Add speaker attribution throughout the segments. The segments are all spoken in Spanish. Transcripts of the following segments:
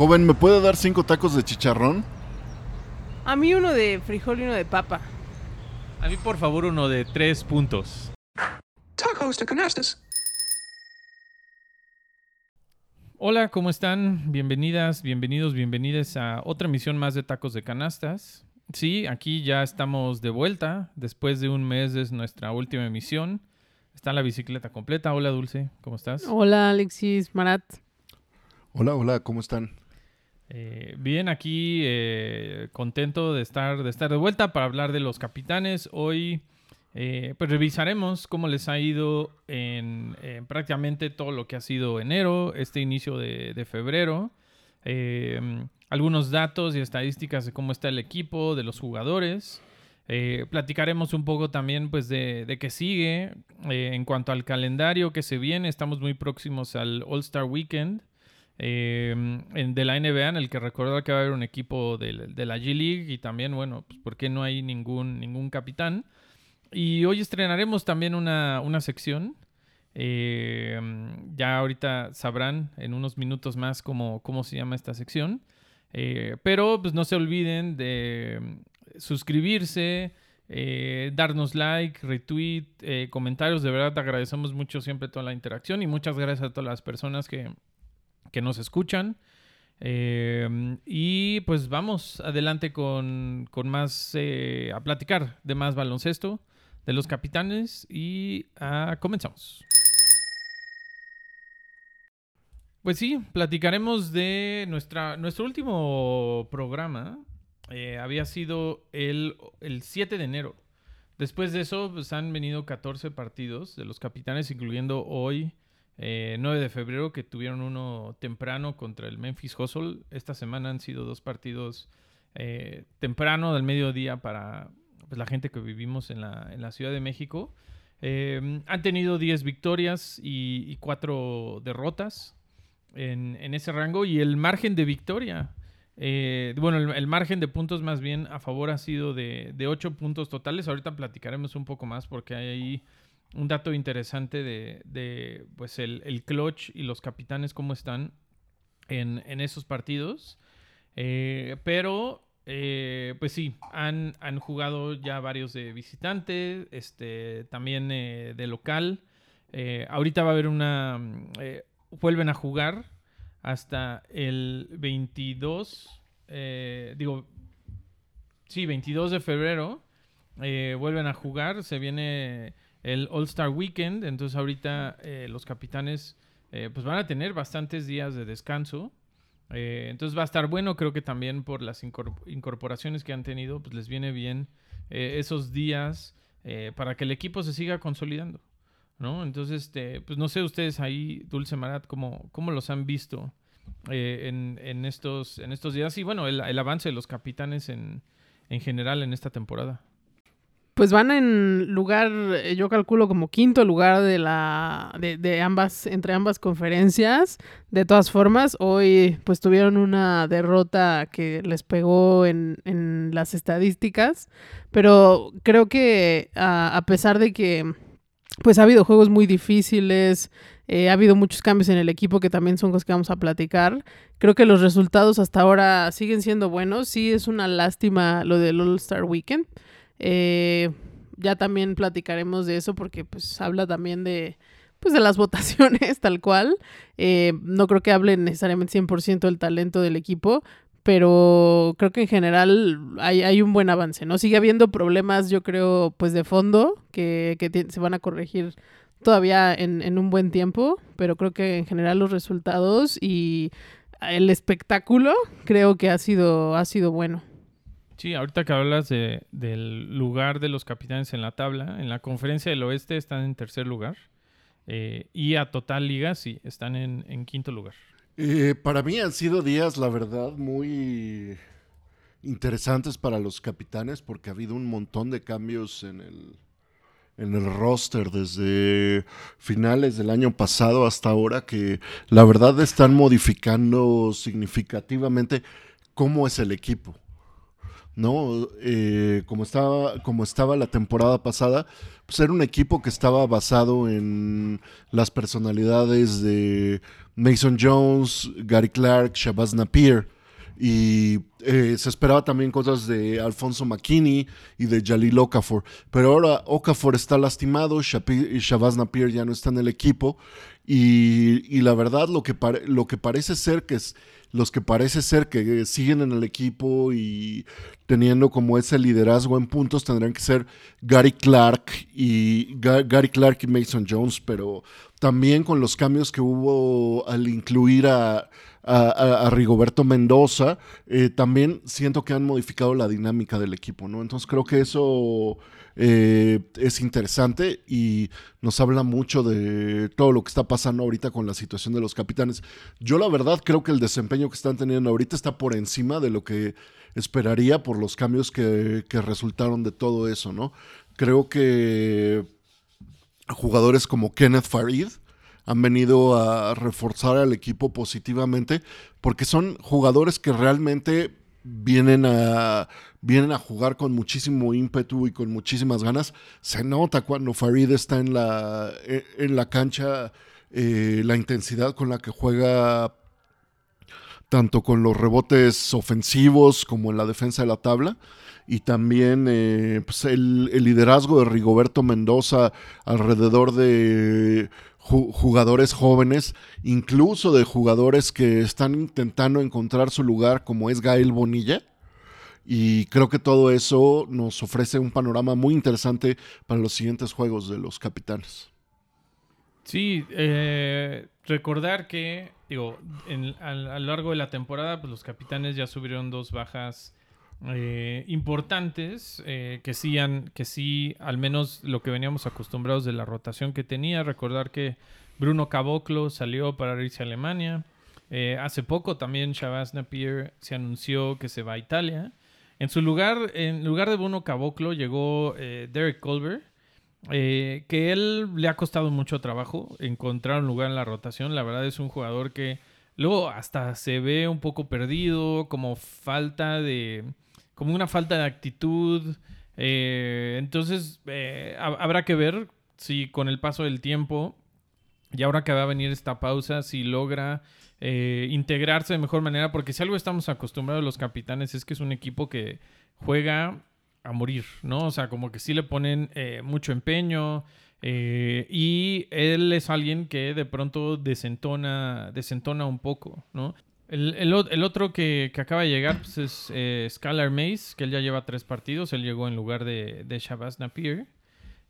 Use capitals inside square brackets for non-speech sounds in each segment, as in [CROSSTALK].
Speaker 1: Joven, ¿me puede dar cinco tacos de chicharrón?
Speaker 2: A mí uno de frijol y uno de papa.
Speaker 3: A mí, por favor, uno de tres puntos.
Speaker 4: Tacos de canastas.
Speaker 3: Hola, ¿cómo están? Bienvenidas, bienvenidos, bienvenidas a otra emisión más de Tacos de Canastas. Sí, aquí ya estamos de vuelta. Después de un mes es nuestra última emisión. Está la bicicleta completa. Hola, Dulce, ¿cómo estás?
Speaker 2: Hola, Alexis, Marat.
Speaker 1: Hola, hola, ¿cómo están?
Speaker 3: Eh, bien, aquí eh, contento de estar, de estar de vuelta para hablar de los capitanes. Hoy eh, pues revisaremos cómo les ha ido en, en prácticamente todo lo que ha sido enero, este inicio de, febrero. Algunos datos y estadísticas de cómo está el equipo, de los jugadores. Platicaremos un poco también pues de, de qué sigue en cuanto al calendario que se viene. Estamos muy próximos al All Star Weekend eh, en- de la NBA en el que recordar que va a haber un equipo del- de, la G League y también, bueno, pues por qué no hay ningún, ningún capitán. Y hoy estrenaremos también una, una sección. Eh, ya ahorita sabrán en unos minutos más cómo, cómo se llama esta sección. Eh, pero pues no se olviden de mm, suscribirse, eh, darnos like, retweet, eh, comentarios. De verdad te agradecemos mucho siempre toda la interacción y muchas gracias a todas las personas que, que nos escuchan. Eh, y pues vamos adelante con, con más, eh, a platicar de más baloncesto, de los capitanes y ah, comenzamos. Pues sí, platicaremos de nuestra, nuestro último programa. eh, había sido el, el 7 de enero. Después de eso, pues han venido 14 partidos de los capitanes, incluyendo hoy, eh, 9 de febrero, que tuvieron uno temprano contra el Memphis Hustle. Esta semana han sido dos partidos eh, temprano del mediodía para pues, la gente que vivimos en la, Ciudad de México. Eh, han tenido 10 victorias y, y 4 derrotas en, ese rango y el margen de victoria, eh, bueno, el, el margen de puntos más bien a favor ha sido de, de 8 puntos totales. Ahorita platicaremos un poco más porque hay ahí un dato interesante de, de, pues el, el clutch y los capitanes cómo están en, en esos partidos. Eh, pero, eh, pues sí, han, han jugado ya varios de visitante, este, también eh, de local. Eh, ahorita va a haber una... mm, eh, vuelven a jugar hasta el 22, eh, digo, sí, 22 de febrero. vuelven a jugar, se viene el All Star Weekend, entonces ahorita eh, los capitanes eh, pues van a tener bastantes días de descanso. Eh, entonces va a estar bueno, creo que también por las incor- incorporaciones que han tenido, pues les viene bien eh, esos días para que el equipo se siga consolidando. ¿no? Entonces, este, pues no sé ustedes ahí, Dulce Marat, cómo, cómo los han visto en, en estos, en estos días y bueno, el, el avance de los capitanes en, en general en esta temporada.
Speaker 2: Pues van en lugar, eh, yo calculo como quinto lugar de la de, de ambas entre ambas conferencias. De todas formas, hoy pues tuvieron una derrota que les pegó en, en las estadísticas, pero creo que a, a pesar de que pues ha habido juegos muy difíciles, eh, ha habido muchos cambios en el equipo que también son cosas que vamos a platicar. Creo que los resultados hasta ahora siguen siendo buenos. Sí es una lástima lo del All Star Weekend. Eh, ya también platicaremos de eso porque pues habla también de pues de las [LAUGHS] votaciones tal cual. Eh, no creo que hable necesariamente 100% del talento del equipo, pero creo que en general hay, hay un buen avance, ¿no? Sigue habiendo problemas, yo creo, pues de fondo que, que se van a corregir todavía en, en un buen tiempo, pero creo que en general los resultados y el espectáculo creo que ha sido, ha sido bueno.
Speaker 3: Sí, ahorita que hablas de, del lugar de los capitanes en la tabla, en la conferencia del oeste están en tercer lugar. eh, y a total liga, sí, están en, quinto lugar.
Speaker 1: Eh, para mí han sido días, la verdad, muy interesantes para los capitanes porque ha habido un montón de cambios en el, en el roster desde finales del año pasado hasta ahora que la verdad están modificando significativamente cómo es el equipo. ¿No? Eh, como, estaba, como estaba la temporada pasada, pues era un equipo que estaba basado en las personalidades de Mason Jones, Gary Clark, Shabazz Napier. Y eh, se esperaba también cosas de Alfonso McKinney y de Jalil Okafor. Pero ahora Okafor está lastimado, Shabazz Napier ya no está en el equipo. Y, y la verdad, lo que, lo que parece ser que es, los que parece ser que siguen en el equipo y teniendo como ese liderazgo en puntos tendrán que ser Gary Clark y Ga- Gary Clark y Mason Jones, pero también con los cambios que hubo al incluir a, a- Rigoberto Mendoza, eh, también siento que han modificado la dinámica del equipo, ¿no? Entonces creo que eso eh, es interesante y nos habla mucho de todo lo que está pasando ahorita con la situación de los capitanes. Yo la verdad creo que el desempeño que están teniendo ahorita está por encima de lo que esperaría por los cambios que, que resultaron de todo eso, ¿no? Creo que jugadores como Kenneth Farid han venido a reforzar al equipo positivamente porque son jugadores que realmente vienen a, vienen a jugar con muchísimo ímpetu y con muchísimas ganas. Se nota cuando Farid está en la, e- en la cancha eh, la intensidad con la que juega tanto con los rebotes ofensivos como en la defensa de la tabla. Y también eh, pues, el, el liderazgo de Rigoberto Mendoza alrededor de ju- jugadores jóvenes, incluso de jugadores que están intentando encontrar su lugar, como es Gael Bonilla. Y creo que todo eso nos ofrece un panorama muy interesante para los siguientes juegos de los capitanes.
Speaker 3: Sí, eh, recordar que, digo, al- a, lo largo de la temporada, pues los capitanes ya subieron dos bajas eh, importantes, eh, que sí han, que sí, al menos lo que veníamos acostumbrados de la rotación que tenía. Recordar que Bruno Caboclo salió para irse a Alemania. Eh, hace poco también Shabazz Napier se anunció que se va a Italia. En su lugar, en lugar de Bruno Caboclo, llegó Derek Colbert. Que él le ha costado mucho trabajo encontrar un lugar en la rotación. La verdad es un jugador que luego hasta se ve un poco perdido, como falta de, como una falta de actitud. Eh, entonces eh, ha- habrá que ver si con el paso del tiempo y ahora que va a venir esta pausa, si logra eh, integrarse de mejor manera, porque si algo estamos acostumbrados los capitanes es que es un equipo que juega a morir, ¿no? O sea, como que sí le ponen eh, mucho empeño eh, y él es alguien que de pronto desentona, desentona un poco, ¿no? El, otro que, acaba de llegar pues, es eh, Skylar Mace, que él ya lleva tres partidos, él llegó en lugar de, de Shabazz Napier.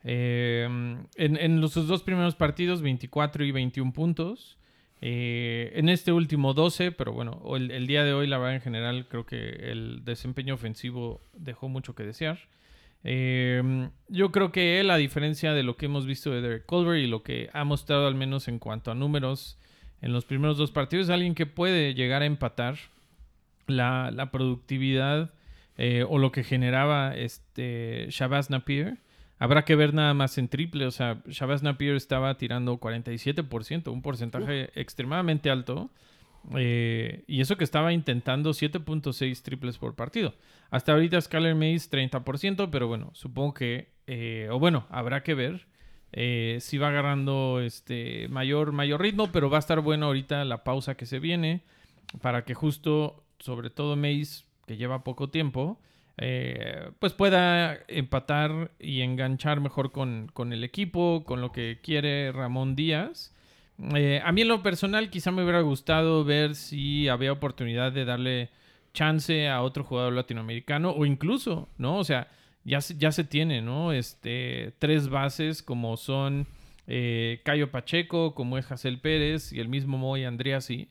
Speaker 3: Eh, en, los sus dos primeros partidos, 24 y 21 puntos. Eh, en este último 12, pero bueno, el, día de hoy, la verdad, en general, creo que el desempeño ofensivo dejó mucho que desear. Eh, yo creo que él, a diferencia de lo que hemos visto de Derek Colbert y lo que ha mostrado, al menos en cuanto a números en los primeros dos partidos, alguien que puede llegar a empatar la, la productividad eh, o lo que generaba este Shabazz Napier. Habrá que ver nada más en triple. O sea, Shabazz Napier estaba tirando 47%, un porcentaje extremadamente alto. Eh, y eso que estaba intentando 7.6 triples por partido. Hasta ahorita Skyler Mays 30%, pero bueno, supongo que, eh, o bueno, habrá que ver eh, si va agarrando este mayor, mayor ritmo, pero va a estar bueno ahorita la pausa que se viene para que justo, sobre todo Mays, que lleva poco tiempo, eh, pues pueda empatar y enganchar mejor con, con el equipo, con lo que quiere Ramón Díaz. Eh, a mí en lo personal quizá me hubiera gustado ver si había oportunidad de darle chance a otro jugador latinoamericano o incluso, ¿no? O sea, ya se, ya se tiene, ¿no? Este, tres bases como son eh, Cayo Pacheco, como es Jacel Pérez y el mismo Moy Andreasi.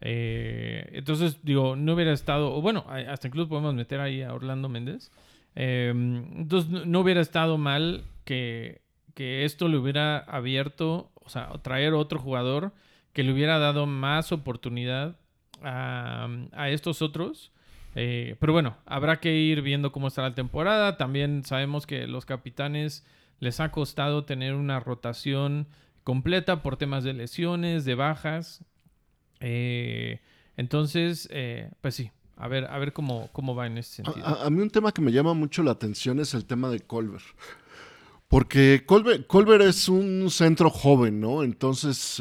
Speaker 3: Eh, entonces, digo, no hubiera estado, o bueno, hasta incluso podemos meter ahí a Orlando Méndez. Eh, entonces, no, no hubiera estado mal que, que esto le hubiera abierto, o sea, traer otro jugador que le hubiera dado más oportunidad a, a estos otros. Eh, pero bueno, habrá que ir viendo cómo está la temporada. También sabemos que los capitanes les ha costado tener una rotación completa por temas de lesiones, de bajas. Eh, entonces, eh, pues sí, A ver, a ver cómo, cómo va en ese
Speaker 1: A,
Speaker 3: sentido.
Speaker 1: a- a mí un tema que me llama mucho la atención es el tema de Colbert. Porque Colbert, Colbert es un centro joven, ¿no? Entonces,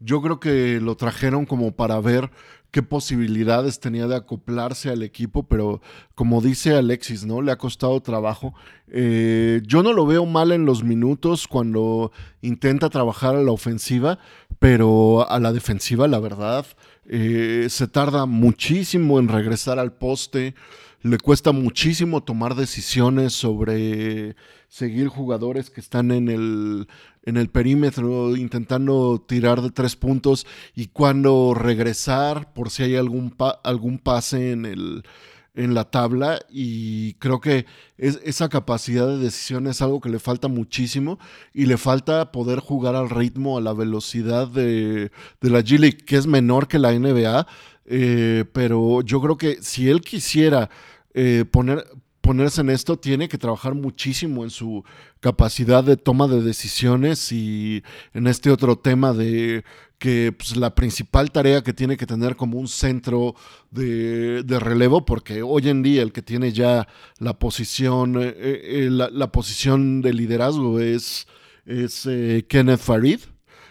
Speaker 1: yo creo que lo trajeron como para ver qué posibilidades tenía de acoplarse al equipo, pero como dice Alexis, ¿no? Le ha costado trabajo. Eh, yo no lo veo mal en los minutos cuando intenta trabajar a la ofensiva, pero a la defensiva, la verdad, eh, se tarda muchísimo en regresar al poste. Le cuesta muchísimo tomar decisiones sobre seguir jugadores que están en el, en el perímetro intentando tirar de tres puntos y cuando regresar por si hay algún, algún pase en, el, en la tabla. Y creo que es- esa capacidad de decisión es algo que le falta muchísimo y le falta poder jugar al ritmo, a la velocidad de, de la G-League, que es menor que la NBA, eh, pero yo creo que si él quisiera eh, poner, ponerse en esto, tiene que trabajar muchísimo en su capacidad de toma de decisiones y en este otro tema de que pues, la principal tarea que tiene que tener como un centro de, relevo, porque hoy en día el que tiene ya la posición, eh, eh, la, la posición de liderazgo es, es eh, Kenneth Farid.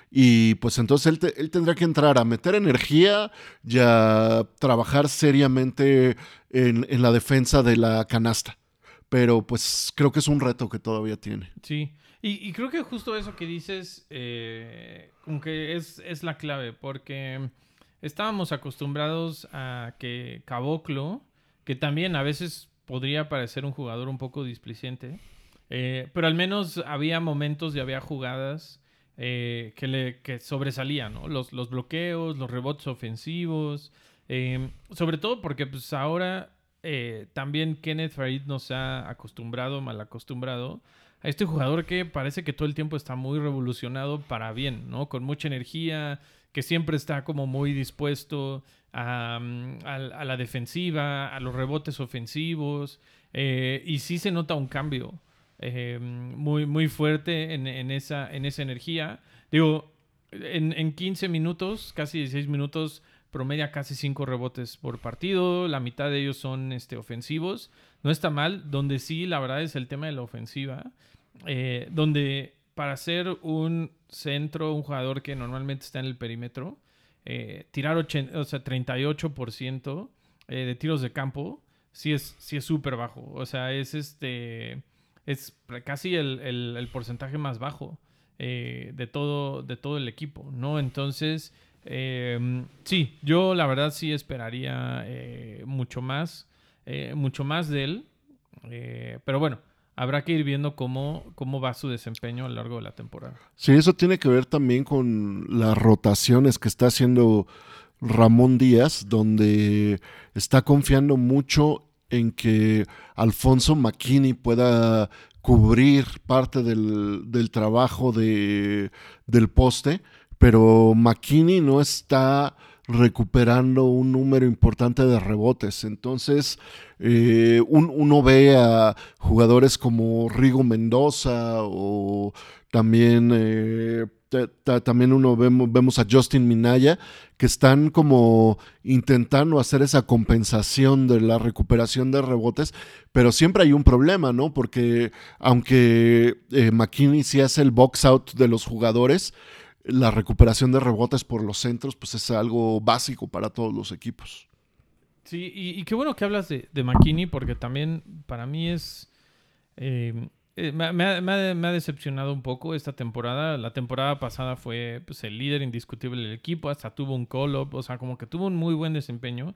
Speaker 1: Y pues entonces él, te- él tendrá que entrar a meter energía y a trabajar seriamente en, en la defensa de la canasta. Pero pues creo que es un reto que todavía tiene.
Speaker 3: Sí, y, creo que justo eso que dices, eh, es, es la clave, porque estábamos acostumbrados a que Caboclo, que también a veces podría parecer un jugador un poco displicente, eh, pero al menos había momentos y había jugadas eh, que, le, que sobresalían, ¿no? Los, los bloqueos, los rebotes ofensivos, eh, sobre todo porque pues ahora eh, también Kenneth Farid nos ha acostumbrado, mal acostumbrado, a este jugador que parece que todo el tiempo está muy revolucionado para bien, ¿no? Con mucha energía, que siempre está como muy dispuesto a, mm, a- la defensiva, a los rebotes ofensivos, eh, y sí se nota un cambio eh, muy, muy fuerte en, en esa, en esa energía. Digo, en, en 15 minutos, casi 16 minutos, promedia casi 5 rebotes por partido, la mitad de ellos son este, ofensivos. No está mal, donde sí, la verdad es el tema de la ofensiva, eh, donde para ser un centro, un jugador que normalmente está en el perímetro, eh, tirar ochen- o sea, 38% eh, de tiros de campo, sí es sí súper bajo. O sea, es este es casi el, el- porcentaje más bajo de, todo, de todo el equipo, ¿no? Entonces, eh, sí, yo la verdad sí esperaría eh, mucho más, eh, mucho más de él. eh, pero bueno, habrá que ir viendo cómo, cómo va su desempeño a lo largo de la temporada.
Speaker 1: Sí, eso tiene que ver también con las rotaciones que está haciendo Ramón Díaz, donde está confiando mucho en que Alfonso McKinney pueda cubrir parte del, del trabajo de, del poste, pero McKinney no está recuperando un número importante de rebotes. Entonces, eh, un- uno ve a jugadores como Rigo Mendoza o también, eh, ta- ta- también uno vemos, vemos a Justin Minaya que están como intentando hacer esa compensación de la recuperación de rebotes, pero siempre hay un problema, ¿no? Porque aunque eh, McKinney sí hace el box out de los jugadores, la recuperación de rebotes por los centros, pues es algo básico para todos los equipos.
Speaker 3: Sí, y, qué bueno que hablas de, de McKinney, porque también para mí es. eh, eh, me, ha, decepcionado un poco esta temporada. La temporada pasada fue pues, el líder indiscutible del equipo, hasta tuvo un call-up, o sea, como que tuvo un muy buen desempeño.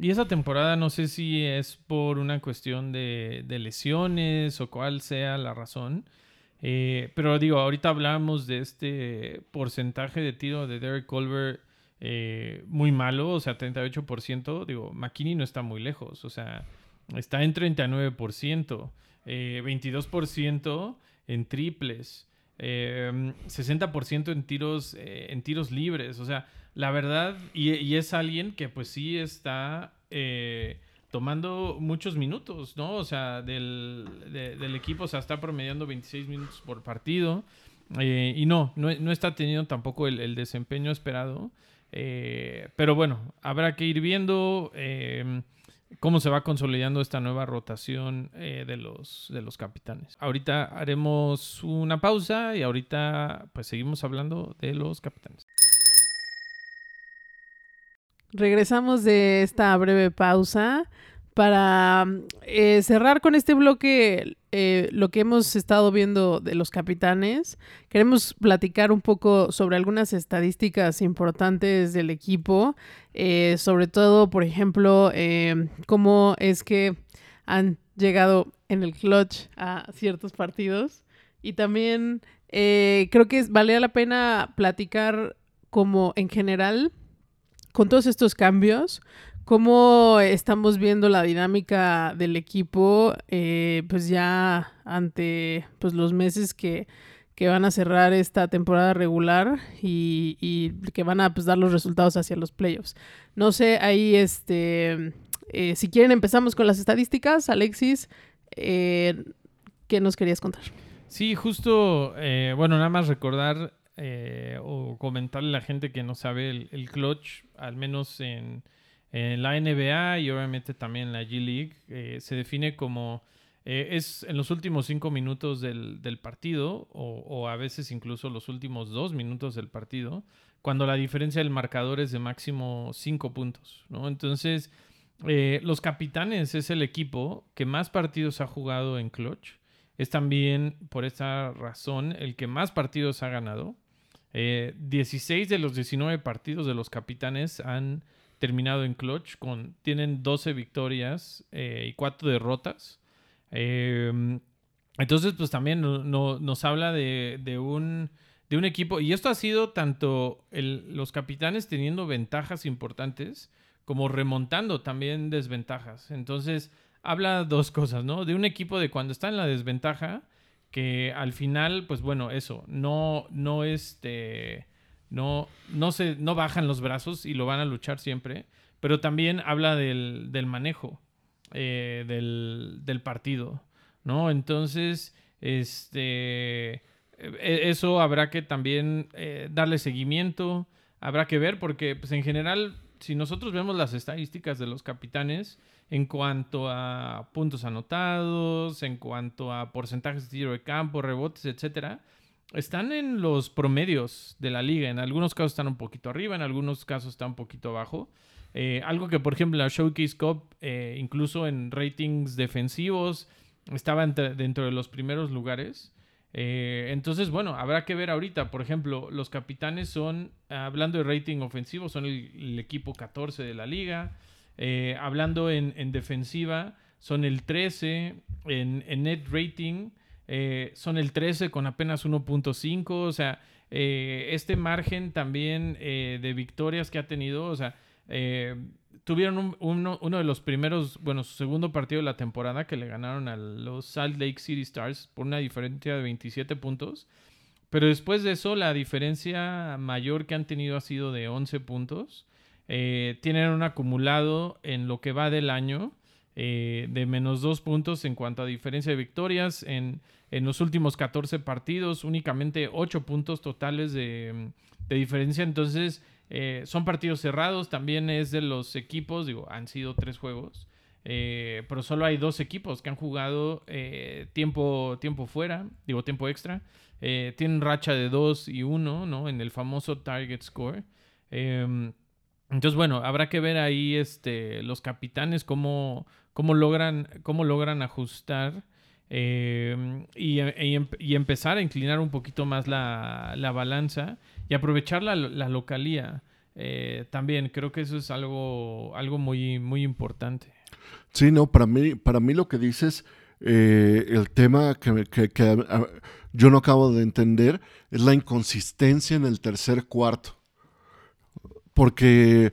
Speaker 3: Y esa temporada no sé si es por una cuestión de lesiones o cuál sea la razón. Eh, pero digo, ahorita hablamos de este porcentaje de tiro de Derek Colbert eh, muy malo, o sea, 38%. Digo, McKinney no está muy lejos, o sea, está en 39%, eh, 22% en triples, eh, 60% en tiros, eh, en tiros libres, o sea, la verdad, y, y es alguien que pues sí está eh, tomando muchos minutos, ¿no? O sea, del, de- del equipo, o sea, está promediando 26 minutos por partido. eh, y no, no, está teniendo tampoco el, desempeño esperado. Eh, pero bueno, habrá que ir viendo eh, cómo se va consolidando esta nueva rotación de, los, de los capitanes. Ahorita haremos una pausa y ahorita pues seguimos hablando de los capitanes.
Speaker 2: Regresamos de esta breve pausa para eh, cerrar con este bloque eh, lo que hemos estado viendo de los capitanes. Queremos platicar un poco sobre algunas estadísticas importantes del equipo, eh, sobre todo, por ejemplo, cómo es que han llegado en el clutch a ciertos partidos. Y también creo que valía la pena platicar como en general con todos estos cambios, ¿cómo estamos viendo la dinámica del equipo? Eh, pues ya ante pues, los meses que, van a cerrar esta temporada regular y, que van a pues, dar los resultados hacia los playoffs. No sé, ahí este, eh, si quieren empezamos con las estadísticas. Alexis, eh, ¿qué nos querías contar?
Speaker 3: Sí, justo, bueno, nada más recordar eh, o comentarle a la gente que no sabe el, clutch, al menos en, la NBA y obviamente también en la G League, eh, se define como eh, es en los últimos cinco minutos del, partido o, a veces incluso los últimos dos minutos del partido, cuando la diferencia del marcador es de máximo cinco puntos, ¿no? Entonces, los capitanes es el equipo que más partidos ha jugado en clutch. Es también por esta razón el que más partidos ha ganado. 16 eh, de los 19 partidos de los capitanes han terminado en clutch. Con, tienen 12 victorias eh, y 4 derrotas. Em, entonces, pues también nos habla de, un, de un equipo. Y esto ha sido tanto los capitanes teniendo ventajas importantes como remontando también desventajas. Entonces, habla dos cosas, ¿no? De un equipo de cuando está en la desventaja que al final, pues bueno, eso, no, no este, no, no se, no bajan los brazos y lo van a luchar siempre, pero también habla del, del manejo eh, del, del, partido, ¿no? Entonces, este, e, eso habrá que también eh, darle seguimiento, habrá que ver, porque pues en general, si nosotros vemos las estadísticas de los capitanes, en cuanto a puntos anotados, en cuanto a porcentajes de tiro de campo, rebotes, etcétera, están en los promedios de la liga. En algunos casos están un poquito arriba, en algunos casos están un poquito abajo. Eh, algo que, por ejemplo, la Showcase Cup, eh, incluso en ratings defensivos, estaba dentro de los primeros lugares. Eh, entonces, bueno, habrá que ver ahorita. Por ejemplo, los capitanes son, hablando de rating ofensivo, son el equipo 14 de la liga. Eh, hablando en, defensiva, son el 13 en, net rating. Eh, son el 13 con apenas 1.5. O sea, eh, este margen también de victorias que ha tenido, o sea, tuvieron uno, de los primeros, bueno, su segundo partido de la temporada que le ganaron a los Salt Lake City Stars por una diferencia de 27 puntos. Pero después de eso, la diferencia mayor que han tenido ha sido de 11 puntos. Eh, tienen un acumulado en lo que va del año eh, de menos dos puntos en cuanto a diferencia de victorias. En, los últimos 14 partidos, únicamente 8 puntos totales de, diferencia. Entonces, eh, son partidos cerrados. También es de los equipos, digo, han sido tres juegos. pero solo hay dos equipos que han jugado tiempo, tiempo fuera, digo tiempo extra. tienen racha de 2 y 1, ¿no? En el famoso target score. Em, entonces, bueno, habrá que ver ahí este, los capitanes cómo, cómo, logran, cómo logran ajustar em, y, y, empezar a inclinar un poquito más la, la balanza y aprovechar la, la localía. Eh, también creo que eso es algo, algo muy, muy importante.
Speaker 1: Sí, no, para mí, para mí lo que dices, eh, el tema que, que, que yo no acabo de entender es la inconsistencia en el tercer cuarto porque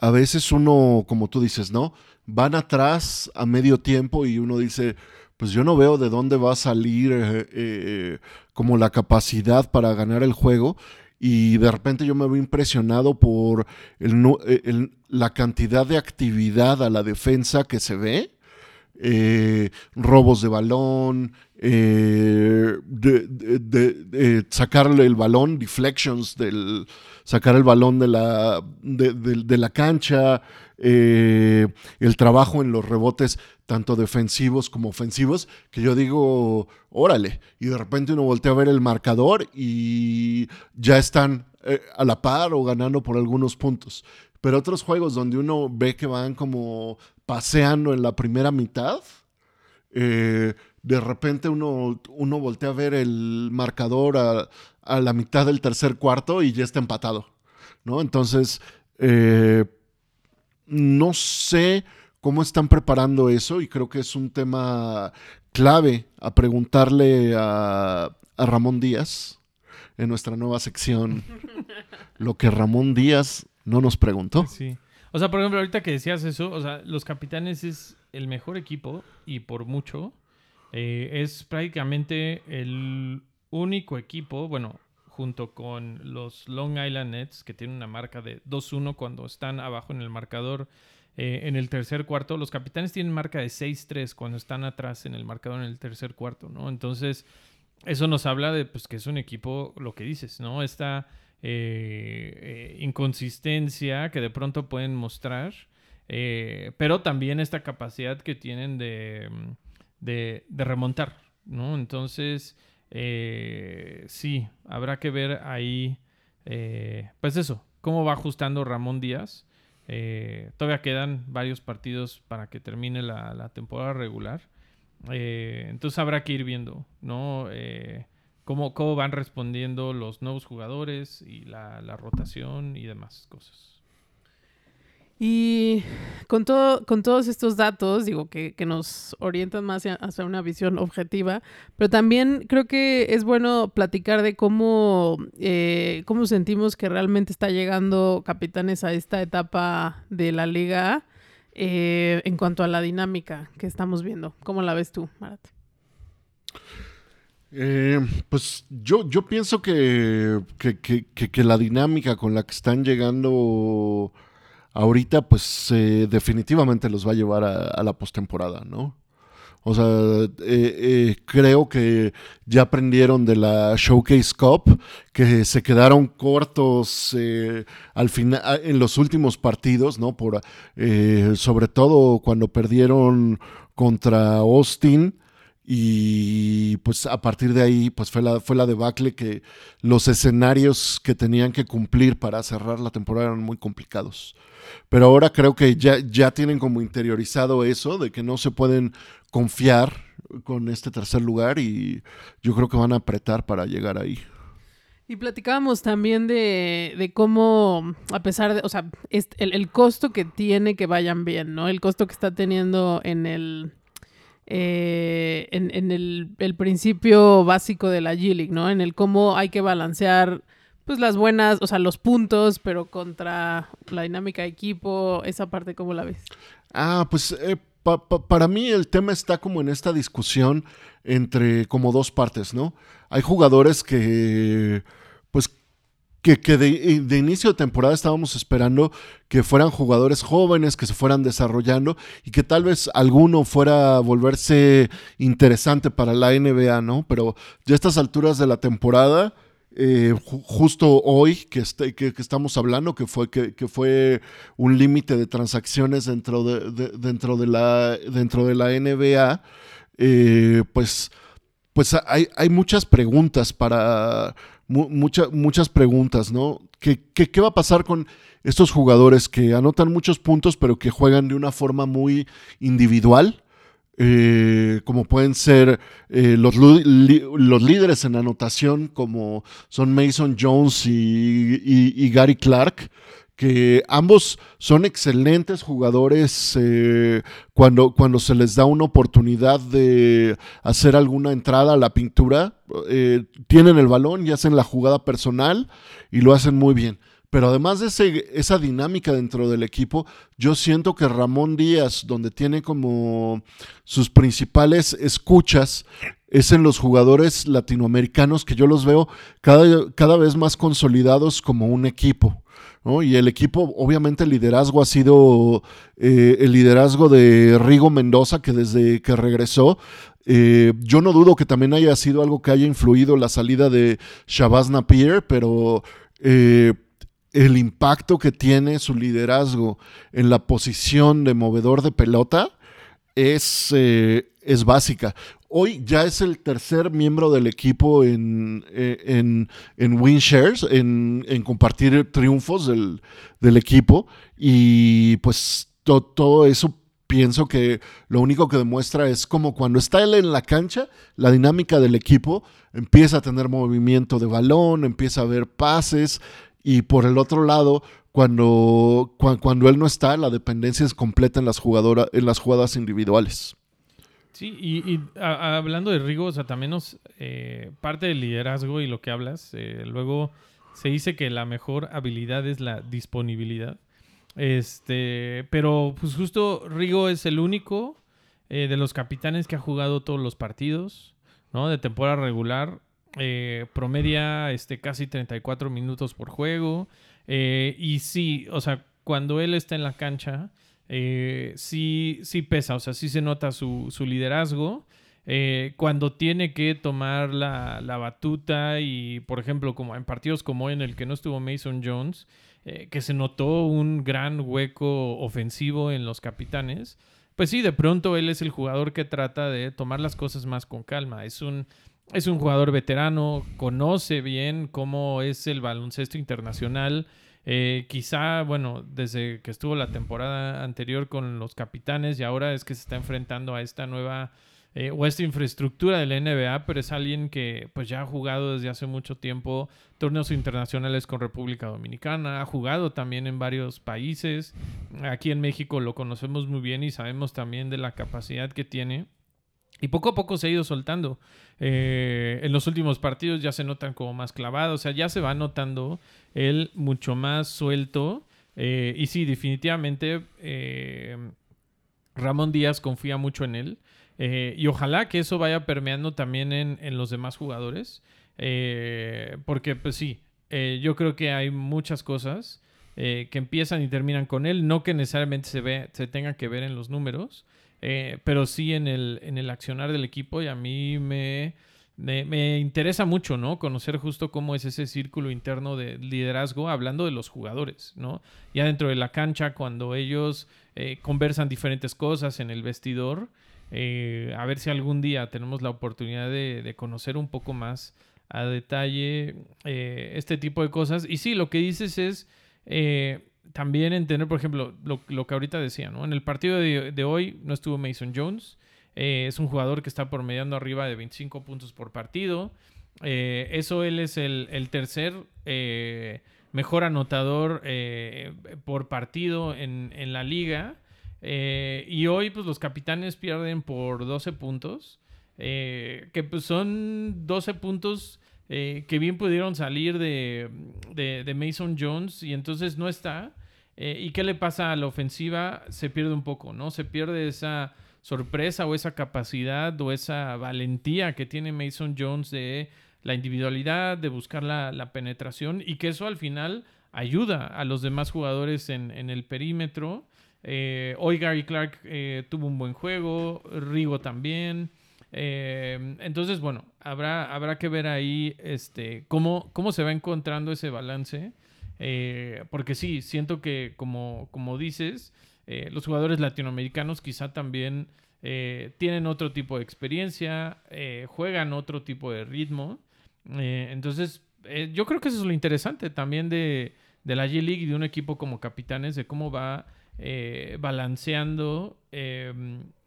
Speaker 1: a veces uno, como tú dices, ¿no? Van atrás a medio tiempo y uno dice, pues yo no veo de dónde va a salir eh, eh, como la capacidad para ganar el juego. Y de repente yo me veo impresionado por eh, la cantidad de actividad a la defensa que se ve. robos de balón, eh, de, de sacarle el balón, deflections, del, sacar el balón de la, de, la cancha, eh, el trabajo en los rebotes, tanto defensivos como ofensivos, que yo digo, órale, y de repente uno voltea a ver el marcador y ya están eh, a la par o ganando por algunos puntos. Pero otros juegos donde uno ve que van como paseando en la primera mitad, eh, de repente uno, uno voltea a ver el marcador a, a la mitad del tercer cuarto y ya está empatado, ¿no? Entonces, eh, no sé cómo están preparando eso y creo que es un tema clave a preguntarle a, a Ramón Díaz en nuestra nueva sección, lo que Ramón Díaz no nos preguntó.
Speaker 3: Sí. O sea, por ejemplo, ahorita que decías eso, o sea, los capitanes es el mejor equipo y por mucho. Eh, es prácticamente el único equipo, bueno, junto con los Long Island Nets, que tienen una marca de 2-1 cuando están abajo en el marcador eh, en el tercer cuarto. Los capitanes tienen marca de 6-3 cuando están atrás en el marcador en el tercer cuarto, ¿no? Entonces, eso nos habla de pues, que es un equipo, lo que dices, ¿no? Esta eh, inconsistencia que de pronto pueden mostrar, pero también esta capacidad que tienen de, mm, de, remontar, ¿no? Entonces, eh, sí, habrá que ver ahí, eh, pues eso, cómo va ajustando Ramón Díaz. Eh, todavía quedan varios partidos para que termine la, la temporada regular. Eh, entonces habrá que ir viendo, ¿no? Eh, cómo, cómo van respondiendo los nuevos jugadores y la, la rotación y demás cosas.
Speaker 2: Y con, todo, con todos estos datos, digo, que, que nos orientan más hacia, una visión objetiva, pero también creo que es bueno platicar de cómo, eh, cómo sentimos que realmente está llegando Capitanes a esta etapa de la liga eh, en cuanto a la dinámica que estamos viendo. ¿Cómo la ves tú, Marat?
Speaker 1: Eh, pues yo, yo pienso que- que- que la dinámica con la que están llegando ahorita, pues eh, definitivamente los va a llevar a, la postemporada, ¿no? O sea, eh, eh, creo que ya aprendieron de la Showcase Cup, que se quedaron cortos al en los últimos partidos, ¿no? Por, sobre todo cuando perdieron contra Austin. Y pues a partir de ahí, pues fue la, fue la debacle que los escenarios que tenían que cumplir para cerrar la temporada eran muy complicados. Pero ahora creo que ya, ya tienen como interiorizado eso, de que no se pueden confiar con este tercer lugar y yo creo que van a apretar para llegar ahí.
Speaker 2: Y platicábamos también de, de cómo, a pesar de, o sea, el, el costo que tiene que vayan bien, ¿no? El costo que está teniendo en el, eh, en, el, el principio básico de la G-League, ¿no? En el cómo hay que balancear, pues, las buenas, o sea, los puntos, pero contra la dinámica de equipo, esa parte, ¿cómo la ves?
Speaker 1: Ah, pues eh, pa- pa- para mí el tema está como en esta discusión entre como dos partes, ¿no? Hay jugadores que, pues, que, que de, de inicio de temporada estábamos esperando que fueran jugadores jóvenes, que se fueran desarrollando y que tal vez alguno fuera a volverse interesante para la NBA, ¿no? Pero ya a estas alturas de la temporada, eh, ju- justo hoy que, este- que, que estamos hablando, que fue, que, que fue un límite de transacciones dentro de, de- dentro de, la, dentro de la NBA, eh, pues, pues hay, hay muchas preguntas para... mu- mucha- muchas preguntas, ¿no? ¿Qué, qué, qué va a pasar con estos jugadores que anotan muchos puntos pero que juegan de una forma muy individual? eh, como pueden ser eh, los, los líderes en anotación, como son Mason Jones y Gary Clark, que ambos son excelentes jugadores eh, cuando, cuando se les da una oportunidad de hacer alguna entrada a la pintura. eh, tienen el balón y hacen la jugada personal y lo hacen muy bien. Pero además de ese- esa dinámica dentro del equipo, yo siento que Ramón Díaz, donde tiene como sus principales escuchas, es en los jugadores latinoamericanos que yo los veo cada, cada vez más consolidados como un equipo. Y el equipo, obviamente el liderazgo ha sido eh, el liderazgo de Rigo Mendoza, que desde que regresó, eh, yo no dudo que también haya sido algo que haya influido la salida de Shabazz Napier, pero eh, el impacto que tiene su liderazgo en la posición de movedor de pelota es, es básica. Hoy ya es el tercer miembro del equipo en, eh, en, en win shares, en, compartir triunfos del, equipo. Y pues todo eso pienso que lo único que demuestra es como cuando está él en la cancha, la dinámica del equipo empieza a tener movimiento de balón, empieza a haber pases. Y por el otro lado, cuando, cuando, él no está, la dependencia es completa en las, en las jugadas individuales.
Speaker 3: Sí, y, hablando de Rigo, o sea, también nos, eh, parte del liderazgo y lo que hablas, eh, luego se dice que la mejor habilidad es la disponibilidad. Este, pero pues justo Rigo es el único eh, de los capitanes que ha jugado todos los partidos, ¿no? De temporada regular. promedia este, casi 34 minutos por juego. y sí, o sea, cuando él está en la cancha, eh, sí, sí pesa, o sea, sí se nota su, liderazgo. Eh, cuando tiene que tomar la, batuta y, por ejemplo, como en partidos como en el que no estuvo Mason Jones, eh, que se notó un gran hueco ofensivo en los capitanes, pues sí, de pronto él es el jugador que trata de tomar las cosas más con calma. Es un, es un jugador veterano, conoce bien cómo es el baloncesto internacional. Eh, quizá, bueno, desde que estuvo la temporada anterior con los capitanes y ahora es que se está enfrentando a esta nueva eh, o esta infraestructura de la NBA, pero es alguien que pues ya ha jugado desde hace mucho tiempo torneos internacionales con República Dominicana, ha jugado también en varios países, aquí en México lo conocemos muy bien y sabemos también de la capacidad que tiene y poco a poco se ha ido soltando. Eh, en los últimos partidos ya se notan como más clavados. O sea, ya se va notando él mucho más suelto. Eh, y sí, definitivamente eh, Ramón Díaz confía mucho en él. y ojalá que eso vaya permeando también en, los demás jugadores. porque, pues sí, yo creo que hay muchas cosas que empiezan y terminan con él. No que necesariamente se, ve, se tenga que ver en los números. Eh, pero sí en el, en el accionar del equipo y a mí me, me, interesa mucho, ¿no? Conocer justo cómo es ese círculo interno de liderazgo, hablando de los jugadores, ¿no? Ya dentro de la cancha, cuando ellos eh, conversan diferentes cosas en el vestidor, eh, a ver si algún día tenemos la oportunidad de, conocer un poco más a detalle este tipo de cosas. Y sí, lo que dices es también entender, por ejemplo, lo, que ahorita decía, ¿no? En el partido de, hoy no estuvo Mason Jones. Eh, es un jugador que está promediando arriba de 25 puntos por partido. Eh, eso él es el, tercer eh, mejor anotador por partido en, la liga. y hoy, pues los capitanes pierden por 12 puntos. que pues son 12 puntos que bien pudieron salir de, de, Mason Jones y entonces no está. Eh, ¿Y qué le pasa a la ofensiva? Se pierde un poco, ¿no? Se pierde esa sorpresa o esa capacidad o esa valentía que tiene Mason Jones de la individualidad, de buscar la, penetración y que eso al final ayuda a los demás jugadores en, el perímetro. Eh, hoy Gary Clark eh, tuvo un buen juego, Rigo también. Entonces, bueno, habrá, habrá que ver ahí este, cómo, cómo se va encontrando ese balance. Eh, porque sí, siento que como, como dices, eh, los jugadores latinoamericanos quizá también eh, tienen otro tipo de experiencia, juegan otro tipo de ritmo. entonces, yo creo que eso es lo interesante también de, de la G-League y de un equipo como Capitanes, de cómo va balanceando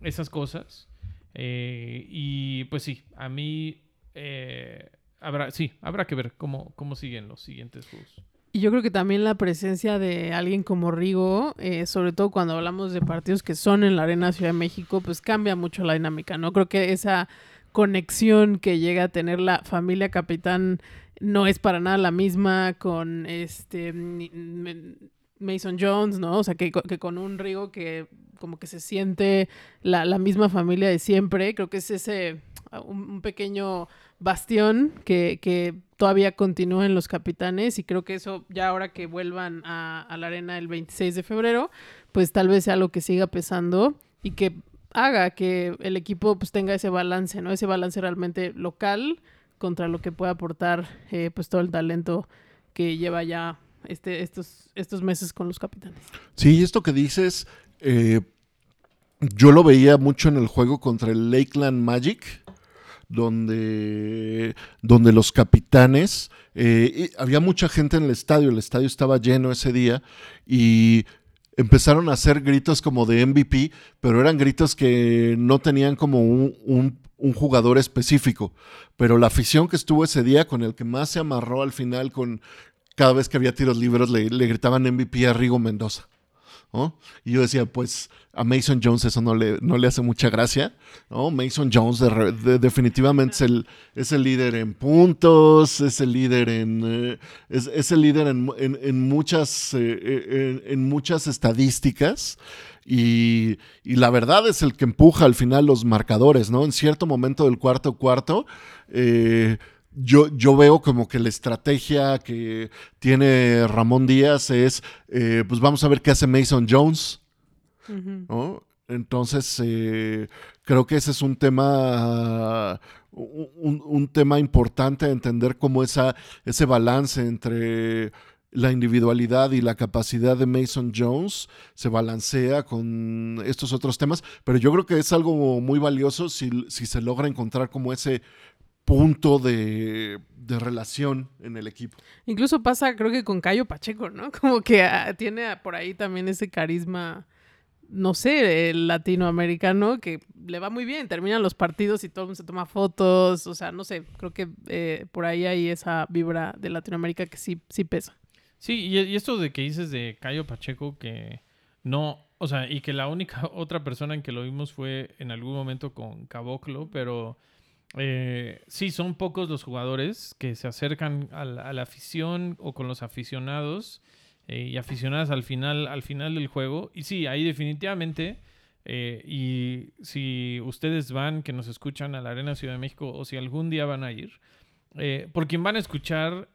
Speaker 3: esas cosas. Y pues sí, a mí habrá, sí, habrá que ver cómo, cómo siguen los siguientes juegos.
Speaker 2: Y yo creo que también la presencia de alguien como Rigo, eh, sobre todo cuando hablamos de partidos que son en la Arena Ciudad de México, pues cambia mucho la dinámica, ¿no? Creo que esa conexión que llega a tener la familia Capitán no es para nada la misma con este Mason Jones, ¿no? O sea, que, con un Rigo que como que se siente la, misma familia de siempre, creo que es ese un, un pequeño bastión que, todavía continúa en los capitanes y creo que eso ya ahora que vuelvan a, a la arena el 26 de febrero, pues tal vez sea lo que siga pesando y que haga que el equipo pues tenga ese balance, ¿no? Ese balance realmente local contra lo que puede aportar eh, pues todo el talento que lleva ya este, estos, estos meses con los capitanes.
Speaker 1: Sí, esto que dices, eh, yo lo veía mucho en el juego contra el Lakeland Magic, donde, donde los capitanes, eh, había mucha gente en el estadio, el estadio estaba lleno ese día y empezaron a hacer gritos como de MVP, pero eran gritos que no tenían como un, un- un jugador específico. Pero la afición que estuvo ese día, con el que más se amarró al final, con cada vez que había tiros libres, le, gritaban MVP a Rigo Mendoza. Y yo decía, pues a Mason Jones eso no le, no le hace mucha gracia. Mason Jones definitivamente es el, es el líder en puntos, es el líder en, eh, es, es el líder en, en- muchas, eh, eh, en, muchas estadísticas. Y, la verdad es el que empuja al final los marcadores, ¿no? En cierto momento del cuarto cuarto, yo, yo veo como que la estrategia que tiene Ramón Díaz es, eh, pues vamos a ver qué hace Mason Jones. Entonces, eh, creo que ese es un tema, un, un tema importante, entender cómo esa, ese balance entre la individualidad y la capacidad de Mason Jones se balancea con estos otros temas, pero yo creo que es algo muy valioso si, si se logra encontrar como ese punto de, de relación en el equipo.
Speaker 2: Incluso pasa, creo que con Cayo Pacheco, ¿no? [LAUGHS] Como que ah, tiene por ahí también ese carisma, no sé, el latinoamericano que le va muy bien. Terminan los partidos y todo el mundo se toma fotos. O sea, no sé, creo que eh, por ahí hay esa vibra de Latinoamérica que sí, sí pesa.
Speaker 3: Sí, y, y esto de que dices de Cayo Pacheco que no, o sea, y que la única [LAUGHS] otra persona en que lo vimos fue en algún momento con Caboclo, pero eh, sí, son pocos los jugadores que se acercan a la, afición o con los aficionados eh, y aficionadas al final, al final del juego. Y sí, ahí definitivamente, eh, y si ustedes van, que nos escuchan a la Arena Ciudad de México, o si algún día van a ir, por quien van a escuchar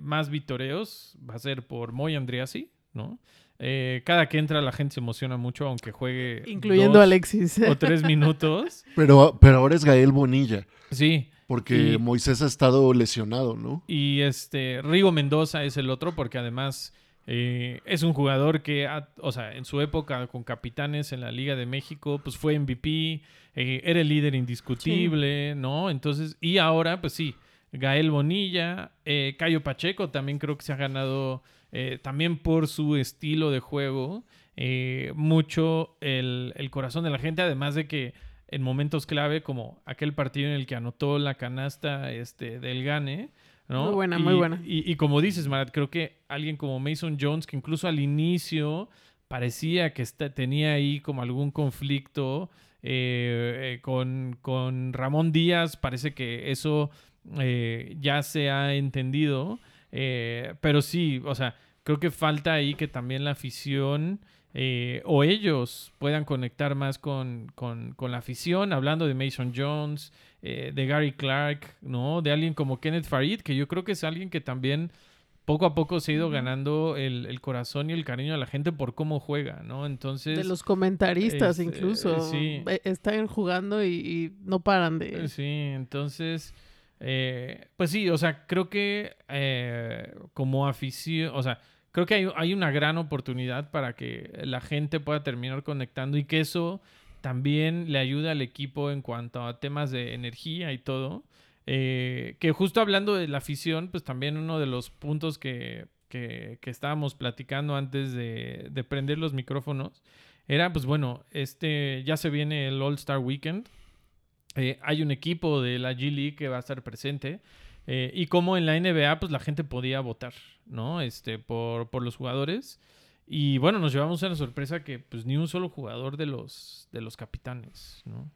Speaker 3: más vitoreos va a ser por Moy Andriasi, ¿no? Eh, cada que entra la gente se emociona mucho, aunque juegue
Speaker 2: Incluyendo a Alexis.
Speaker 3: o tres minutos. [LAUGHS]
Speaker 1: Pero, pero ahora es Gael Bonilla,
Speaker 3: Sí,
Speaker 1: porque
Speaker 3: Y-
Speaker 1: Moisés ha estado lesionado, ¿no?
Speaker 3: y este Rigo Mendoza es el otro, porque además eh, es un jugador que, ha- o sea, en su época con capitanes en la Liga de México, pues fue MVP, eh, era el líder indiscutible, ¿no? Entonces, y ahora, pues sí, Gael Bonilla, eh, Cayo Pacheco también creo que se ha ganado, eh, también por su estilo de juego, eh, mucho el, el corazón de la gente, además de que en momentos clave, como aquel partido en el que anotó la canasta este, del Gane, ¿no?
Speaker 2: Muy buena,
Speaker 3: Y-
Speaker 2: muy buena.
Speaker 3: Y, y como dices, Marat, creo que alguien como Mason Jones, que incluso al inicio parecía que está- tenía ahí como algún conflicto eh, eh, con, con Ramón Díaz, parece que eso eh, ya se ha entendido, eh, pero sí, o sea, creo que falta ahí que también la afición eh, o ellos puedan conectar más con, con- con la afición, hablando de Mason Jones, eh, de Gary Clark, ¿no? De alguien como Kenneth Farid, que yo creo que es alguien que también poco a poco se ha ido ganando el, el corazón y el cariño de la gente por cómo juega, ¿no? Entonces...
Speaker 2: de los comentaristas
Speaker 3: este,
Speaker 2: incluso.
Speaker 3: sí.
Speaker 2: eh, Están jugando y, y no paran de...
Speaker 3: Sí, entonces, eh, pues sí, o sea, creo que eh, como afición, o sea, creo que hay, hay una gran oportunidad para que la gente pueda terminar conectando y que eso también le ayude al equipo en cuanto a temas de energía y todo. Eh, que justo hablando de la afición, pues también uno de los puntos que, que- que estábamos platicando antes de, de prender los micrófonos era, pues bueno, este ya se viene el All Star Weekend. Eh, hay un equipo de la G League que va a estar presente. eh, y como en la NBA, pues la gente podía votar, ¿no? Este, por, por los jugadores. Y bueno, nos llevamos a la sorpresa que pues ni un solo jugador de los, de los capitanes, ¿no?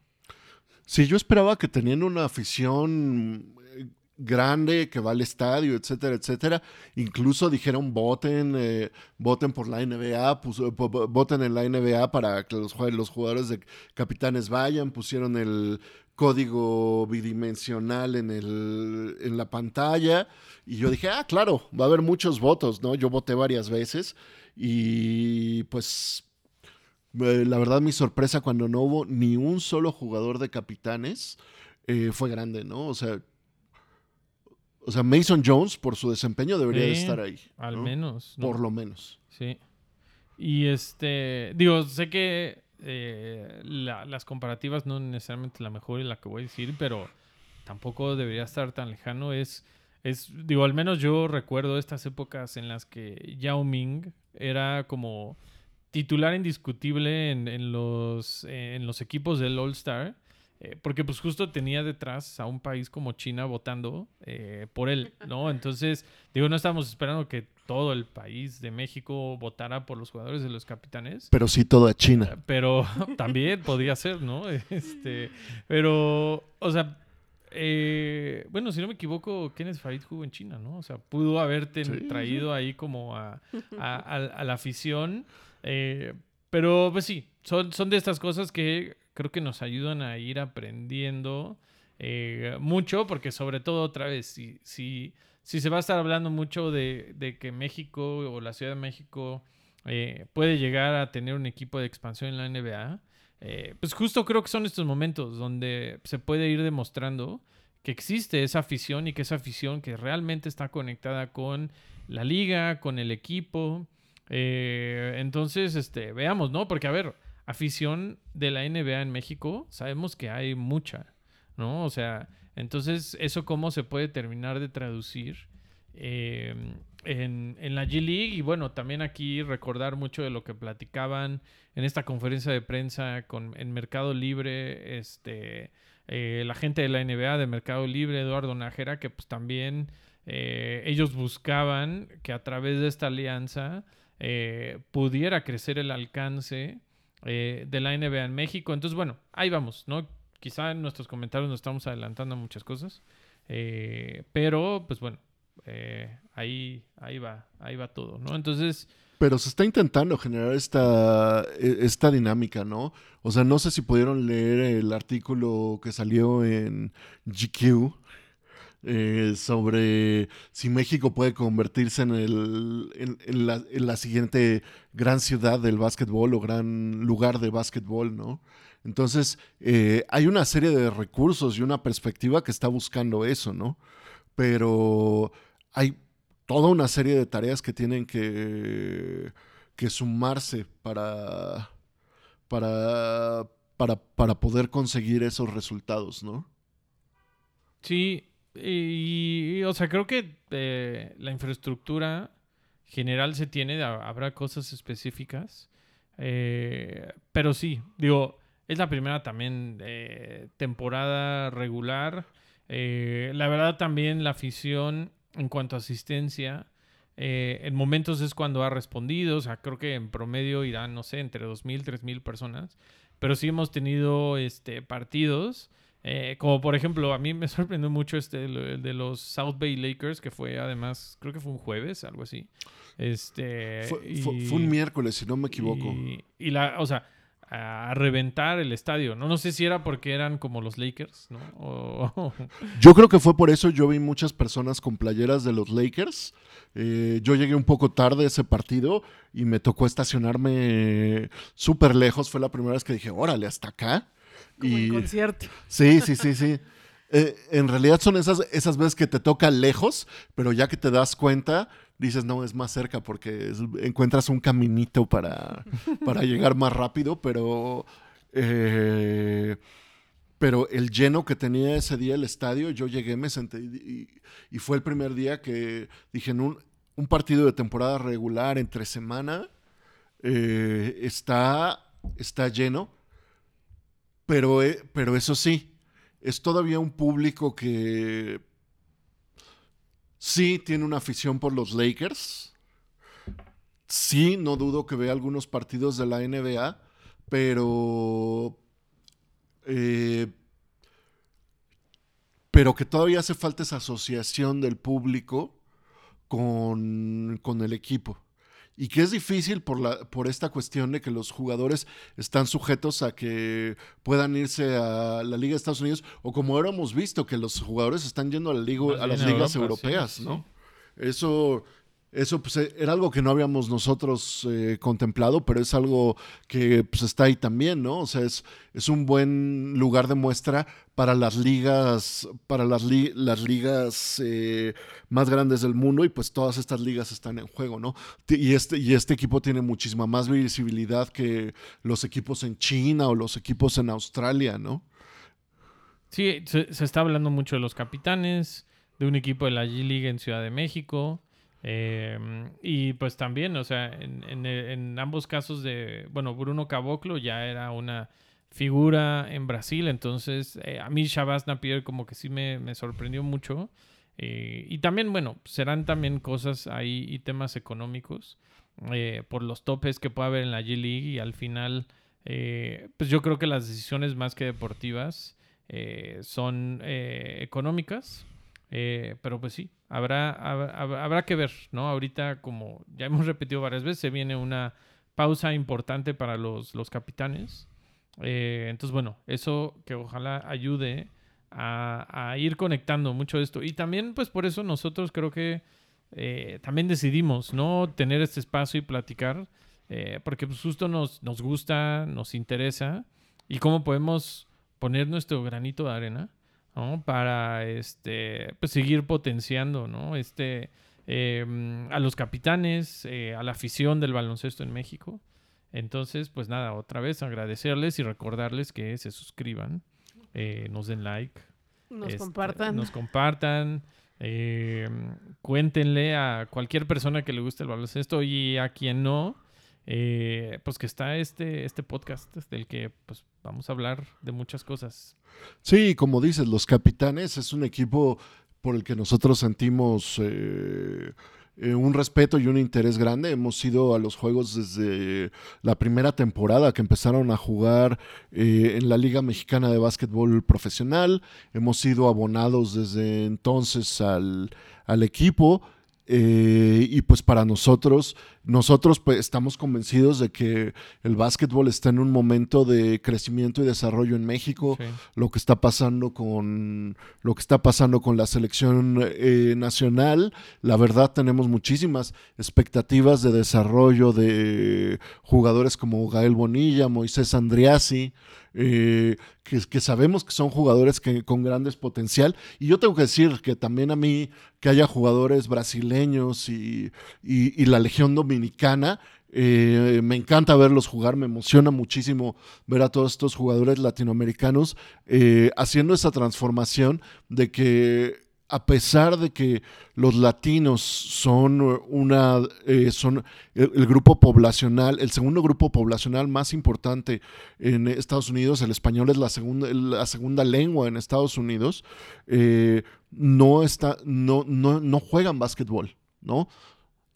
Speaker 1: Sí, yo esperaba que teniendo una afición eh, grande que va al estadio, etcétera, etcétera. Incluso dijeron voten, voten por la NBA, po- voten en la NBA para que los, los jugadores de capitanes vayan, pusieron el código bidimensional en, el, en la pantalla y yo dije, ah, claro, va a haber muchos votos, ¿no? Yo voté varias veces y pues eh, la verdad mi sorpresa cuando no hubo ni un solo jugador de capitanes eh, fue grande, ¿no? O sea, o sea, Mason Jones por su desempeño debería de estar ahí.
Speaker 3: Al
Speaker 1: ¿no?
Speaker 3: menos. ¿no?
Speaker 1: Por lo menos.
Speaker 3: Sí. Y este, digo, sé que eh, la- las comparativas no necesariamente la mejor y la que voy a decir, pero tampoco debería estar tan lejano. Es, es, digo, al menos yo recuerdo estas épocas en las que Yao Ming era como titular indiscutible en, en los, eh, en los equipos del All Star. Eh, porque pues justo tenía detrás a un país como China votando eh, por él, ¿no? Entonces, digo, no estamos esperando que todo el país de México votara por los jugadores de los capitanes.
Speaker 1: Pero sí toda China.
Speaker 3: Pero [LAUGHS] también podría ser, ¿no? [LAUGHS] Este, pero, o sea, eh, bueno, si no me equivoco, Kenneth Farid jugó en China, ¿no? O sea, pudo haberte
Speaker 1: Sí,
Speaker 3: traído ahí como a, [LAUGHS] a- a- a la afición. eh, pero, pues sí, son, son de estas cosas que creo que nos ayudan a ir aprendiendo eh, mucho, porque sobre todo, otra vez, si, si, si se va a estar hablando mucho de, de que México o la Ciudad de México eh, puede llegar a tener un equipo de expansión en la NBA, eh, pues justo creo que son estos momentos donde se puede ir demostrando que existe esa afición y que esa afición que realmente está conectada con la liga, con el equipo. Eh, entonces, este, veamos, ¿no? Porque, a ver, afición de la NBA en México, sabemos que hay mucha, ¿no? O sea, entonces, ¿eso cómo se puede terminar de traducir eh, en, en la G League? Y bueno, también aquí recordar mucho de lo que platicaban en esta conferencia de prensa con, en Mercado Libre, este, eh, la gente de la NBA de Mercado Libre, Eduardo Nájera, que pues también eh, ellos buscaban que a través de esta alianza eh, pudiera crecer el alcance eh, de la NBA en México. Entonces, bueno, ahí vamos, ¿no? Quizá en nuestros comentarios nos estamos adelantando muchas cosas, eh, pero pues bueno, eh, ahí, ahí va, ahí va todo, ¿no? Entonces,
Speaker 1: Pero se está intentando generar esta, e- esta dinámica, ¿no? O sea, no sé si pudieron leer el artículo que salió en GQ eh, sobre si México puede convertirse en, el, en, la siguiente gran ciudad del básquetbol o gran lugar de básquetbol, ¿no? Entonces, eh, hay una serie de recursos y una perspectiva que está buscando eso, ¿no? Pero hay toda una serie de tareas que tienen que, que sumarse para, para, para, para poder conseguir esos resultados, ¿no?
Speaker 3: Sí, y, o sea, creo que eh, la infraestructura general se tiene, ha- habrá cosas específicas, eh, pero sí, digo, es la primera también eh, temporada regular. eh, la verdad también la afición en cuanto a asistencia, en momentos es cuando ha respondido, o sea, creo que en promedio irán, no sé, entre 2.000, 3.000 personas, pero sí hemos tenido este, partidos. Eh, como por ejemplo, a mí me sorprendió mucho este el, de los South Bay Lakers, que fue además, creo que fue un jueves, algo así. Este.
Speaker 1: Fue, fue-
Speaker 3: y-
Speaker 1: fue un miércoles, si no me equivoco.
Speaker 3: Y, y la, o sea, a reventar el estadio. No, no sé si era porque eran como los Lakers, ¿no? O- [LAUGHS]
Speaker 1: Yo creo que fue por eso yo vi muchas personas con playeras de los Lakers. Eh, yo llegué un poco tarde a ese partido y me tocó estacionarme súper lejos. Fue la primera vez que dije, órale, hasta acá.
Speaker 2: Como
Speaker 1: y
Speaker 2: en concierto. [LAUGHS]
Speaker 1: sí, sí, sí, sí. Eh, en realidad son esas, esas veces que te toca lejos, pero ya que te das cuenta, dices, no, es más cerca porque es- encuentras un caminito para, para llegar más rápido, pero, eh, pero el lleno que tenía ese día el estadio, yo llegué, me senté y fue el primer día que dije, en un, un partido de temporada regular entre semana eh, está, está lleno, pero, eh, pero eso sí, es todavía un público que sí tiene una afición por los Lakers. Sí, no dudo que vea algunos partidos de la NBA, pero... eh, pero que todavía hace falta esa asociación del público con, con el equipo. Y que es difícil por, la, por esta cuestión de que los jugadores están sujetos a que puedan irse a la Liga de Estados Unidos, o como ahora hemos visto, que los jugadores están yendo a, la liga,
Speaker 3: Más
Speaker 1: a las ligas
Speaker 3: Europa,
Speaker 1: europeas,
Speaker 3: sí,
Speaker 1: ¿no? Eso, eso pues, eh, era algo que no habíamos nosotros eh, contemplado, pero es algo que pues, está ahí también, ¿no? O sea, es, es un buen lugar de muestra para las ligas, para las, li- las ligas eh, más grandes del mundo y pues todas estas ligas están en juego, ¿no? Y este, y este equipo tiene muchísima más visibilidad que los equipos en China o los equipos en Australia, ¿no?
Speaker 3: Sí, se, se está hablando mucho de los capitanes, de un equipo de la G-League en Ciudad de México. Eh, y pues también, o sea, en, ambos casos de, bueno, Bruno Caboclo ya era una figura en Brasil, entonces eh, a mí Shabazz Napier como que sí me, sorprendió mucho. eh, y también, bueno, serán también cosas ahí y temas económicos eh, por los topes que puede haber en la G-League y al final, pues yo creo que las decisiones más que deportivas son económicas, eh, pero pues sí, habrá, habrá, que ver, ¿no? Ahorita, como ya hemos [LAUGHS] repetido varias veces, se viene una pausa importante para los, los capitanes. Eh, entonces, bueno, eso que ojalá ayude a, a ir conectando mucho esto. Y también, pues por eso nosotros creo que eh, también decidimos, ¿no? Tener este espacio y platicar, eh, porque pues justo nos, nos gusta, nos interesa, y cómo podemos poner nuestro granito de arena, ¿no? Para este, pues seguir potenciando, ¿no? Este, eh, a los capitanes, eh, a la afición del baloncesto en México. Entonces, pues nada, otra vez agradecerles y recordarles que se suscriban, eh, nos den like,
Speaker 2: Nos
Speaker 3: este,
Speaker 2: compartan.
Speaker 3: Nos compartan. eh, cuéntenle a cualquier persona que le guste el baloncesto y a quien no, eh, pues que está este, este podcast del que pues vamos a hablar de muchas cosas.
Speaker 1: Sí, como dices, los capitanes es un equipo por el que nosotros sentimos eh, eh, un respeto y un interés grande. Hemos ido a los juegos desde la primera temporada que empezaron a jugar en la Liga Mexicana de Básquetbol Profesional. Hemos sido abonados desde entonces al, al equipo. Y pues para nosotros, nosotros pues, estamos convencidos de que el básquetbol está en un momento de crecimiento y desarrollo en México
Speaker 3: Sí.
Speaker 1: lo que está pasando con lo que está pasando con la selección eh, nacional. La verdad tenemos muchísimas expectativas de desarrollo de jugadores como Gael Bonilla, Moisés Andriasi, eh, que, que sabemos que son jugadores que, con grandes potencial. Y yo tengo que decir que también a mí que haya jugadores brasileños y, y- y la Legión Dominicana. Eh, me encanta verlos jugar, me emociona muchísimo ver a todos estos jugadores latinoamericanos eh, haciendo esa transformación de que a pesar de que los latinos son una eh, son el, grupo poblacional, el segundo grupo poblacional más importante en Estados Unidos, el español es la segunda, la segunda lengua en Estados Unidos, no está, no, no, no juegan básquetbol, ¿no?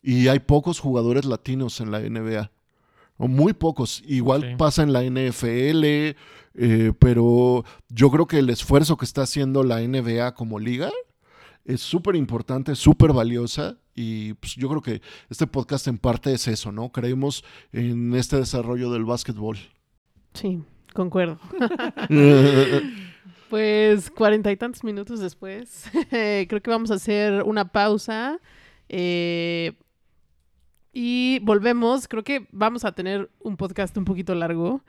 Speaker 1: Y hay pocos jugadores latinos en la NBA. ¿no? Muy pocos. Igual
Speaker 3: Sí.
Speaker 1: pasa en la NFL, eh, pero yo creo que el esfuerzo que está haciendo la NBA como liga es súper importante, súper valiosa. Y pues, yo creo que este podcast en parte es eso, ¿no? Creemos en este desarrollo del básquetbol.
Speaker 2: Sí, concuerdo. [LAUGHS] Pues cuarenta y tantos minutos después, [LAUGHS] creo que vamos a hacer una pausa eh, y volvemos. Creo que vamos a tener un podcast un poquito largo.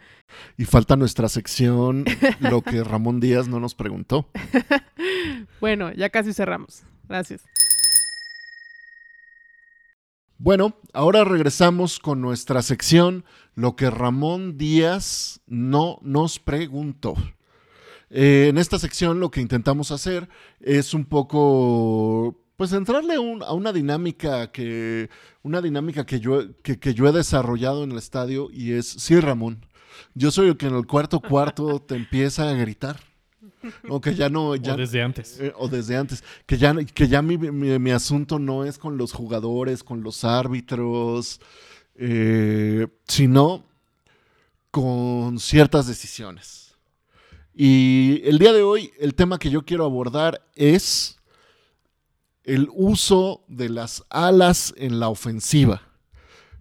Speaker 1: y falta nuestra sección, lo que Ramón Díaz no nos preguntó. [LAUGHS]
Speaker 2: Bueno, ya casi cerramos. Gracias.
Speaker 1: Bueno, ahora regresamos con nuestra sección, lo que Ramón Díaz no nos preguntó. Eh, en esta sección lo que intentamos hacer es un poco, pues entrarle un- a una dinámica que, una dinámica que yo, que, que yo he desarrollado en el estadio y es, sí Ramón, yo soy el que en el cuarto cuarto [LAUGHS] te empieza a gritar. O que ya no, ya,
Speaker 3: O desde antes.
Speaker 1: eh, o desde antes, que ya, que ya mi, mi- mi asunto no es con los jugadores, con los árbitros, eh, sino con ciertas decisiones. Y el día de hoy, el tema que yo quiero abordar es el uso de las alas en la ofensiva.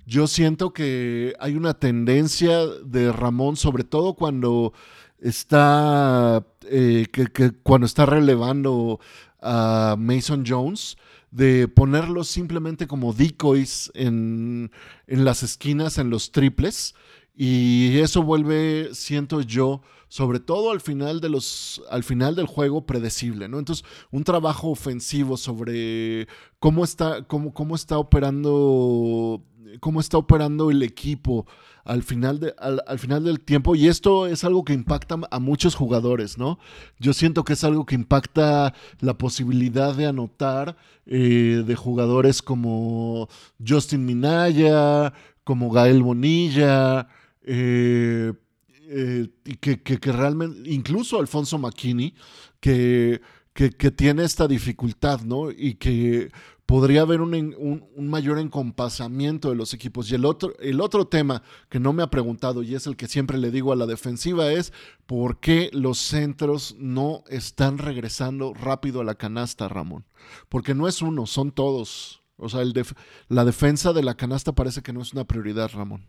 Speaker 1: Yo siento que hay una tendencia de Ramón, sobre todo cuando está, eh, que, cuando está relevando a Mason Jones, de ponerlos simplemente como decoys en, en las esquinas, en los triples. Y eso vuelve, siento yo, sobre todo al final de los al final del juego predecible, ¿no? Entonces, un trabajo ofensivo sobre cómo está cómo, cómo está operando cómo está operando el equipo al final, de, al, al final del tiempo y esto es algo que impacta a muchos jugadores, ¿no? Yo siento que es algo que impacta la posibilidad de anotar eh, de jugadores como Justin Minaya, como Gael Bonilla, eh, eh, que, que, que, realmente, incluso Alfonso McKinney, que, que, tiene esta dificultad, ¿no? Y que podría haber un, un, mayor encompasamiento de los equipos. Y el otro, el otro tema que no me ha preguntado, y es el que siempre le digo a la defensiva, es por qué los centros no están regresando rápido a la canasta, Ramón. Porque no es uno, son todos. O sea, el la defensa de la canasta parece que no es una prioridad, Ramón.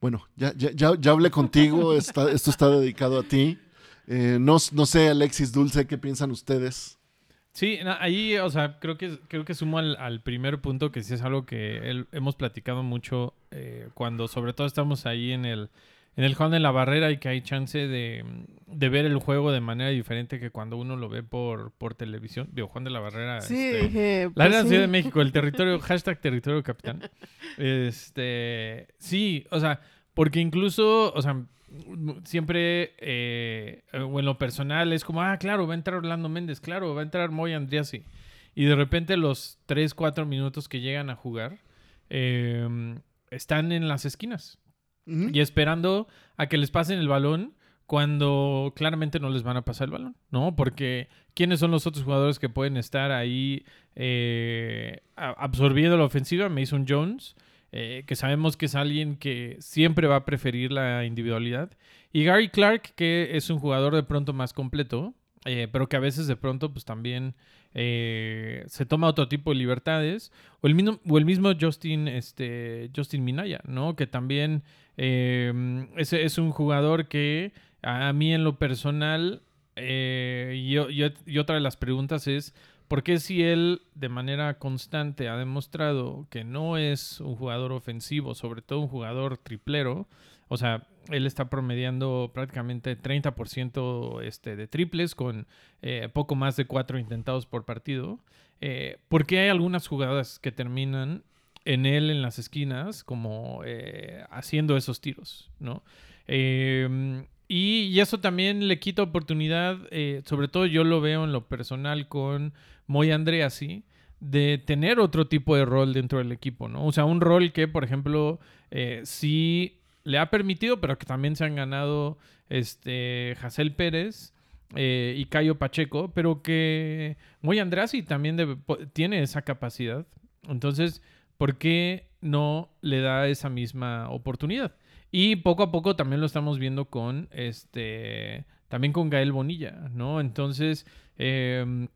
Speaker 1: Bueno, ya, ya, ya, ya hablé contigo, esto está dedicado a ti. Eh, no, no, sé, Alexis Dulce, ¿qué piensan ustedes?
Speaker 3: Sí, ahí, o sea, creo que, creo que sumo al, primer punto, que sí es algo que hemos platicado mucho eh, cuando sobre todo estamos ahí en el, en el Juan de la Barrera y que hay chance de, de, ver el juego de manera diferente que cuando uno lo ve por, por televisión. Digo, Juan de la Barrera.
Speaker 2: Sí,
Speaker 3: este,
Speaker 2: eh,
Speaker 3: la
Speaker 2: pues
Speaker 3: Ciudad de México, el [LAUGHS] territorio, hashtag territorio capitán. Este, sí, o sea, porque incluso, o sea, siempre, eh, o en lo personal, es como, ah, claro, va a entrar Orlando Méndez, claro, va a entrar Moy Andriasi. Y de repente los 3, 4 minutos que llegan a jugar eh, están en las esquinas. Y esperando a que les pasen el balón cuando claramente no les van a pasar el balón, ¿no? Porque ¿quiénes son los otros jugadores que pueden estar ahí eh, absorbiendo la ofensiva? Mason Jones, eh, que sabemos que es alguien que siempre va a preferir la individualidad. Y Gary Clark, que es un jugador de pronto más completo, eh, pero que a veces de pronto pues también eh, se toma otro tipo de libertades. O el mismo, o el mismo Justin, este, Justin Minaya, ¿no? Que también eh, es, un jugador que a mí en lo personal, eh, y, y, y, otra de las preguntas es, ¿por qué si él de manera constante ha demostrado que no es un jugador ofensivo, sobre todo un jugador triplero? O sea, él está promediando prácticamente 30% este, de triples con eh, poco más de cuatro intentados por partido. Eh, porque hay algunas jugadas que terminan en él en las esquinas como eh, haciendo esos tiros, ¿no? Eh, y, eso también le quita oportunidad, sobre todo yo lo veo en lo personal con Moy Andreasi, de tener otro tipo de rol dentro del equipo, ¿no? O sea, un rol que, por ejemplo, sí le ha permitido, pero que también se han ganado este Jacel Pérez eh, y Cayo Pacheco, pero que Moy Andreasi también debe, tiene esa capacidad. Entonces, ¿por qué no le da esa misma oportunidad? Y poco a poco también lo estamos viendo con este. También con Gael Bonilla, ¿no? Entonces. Eh,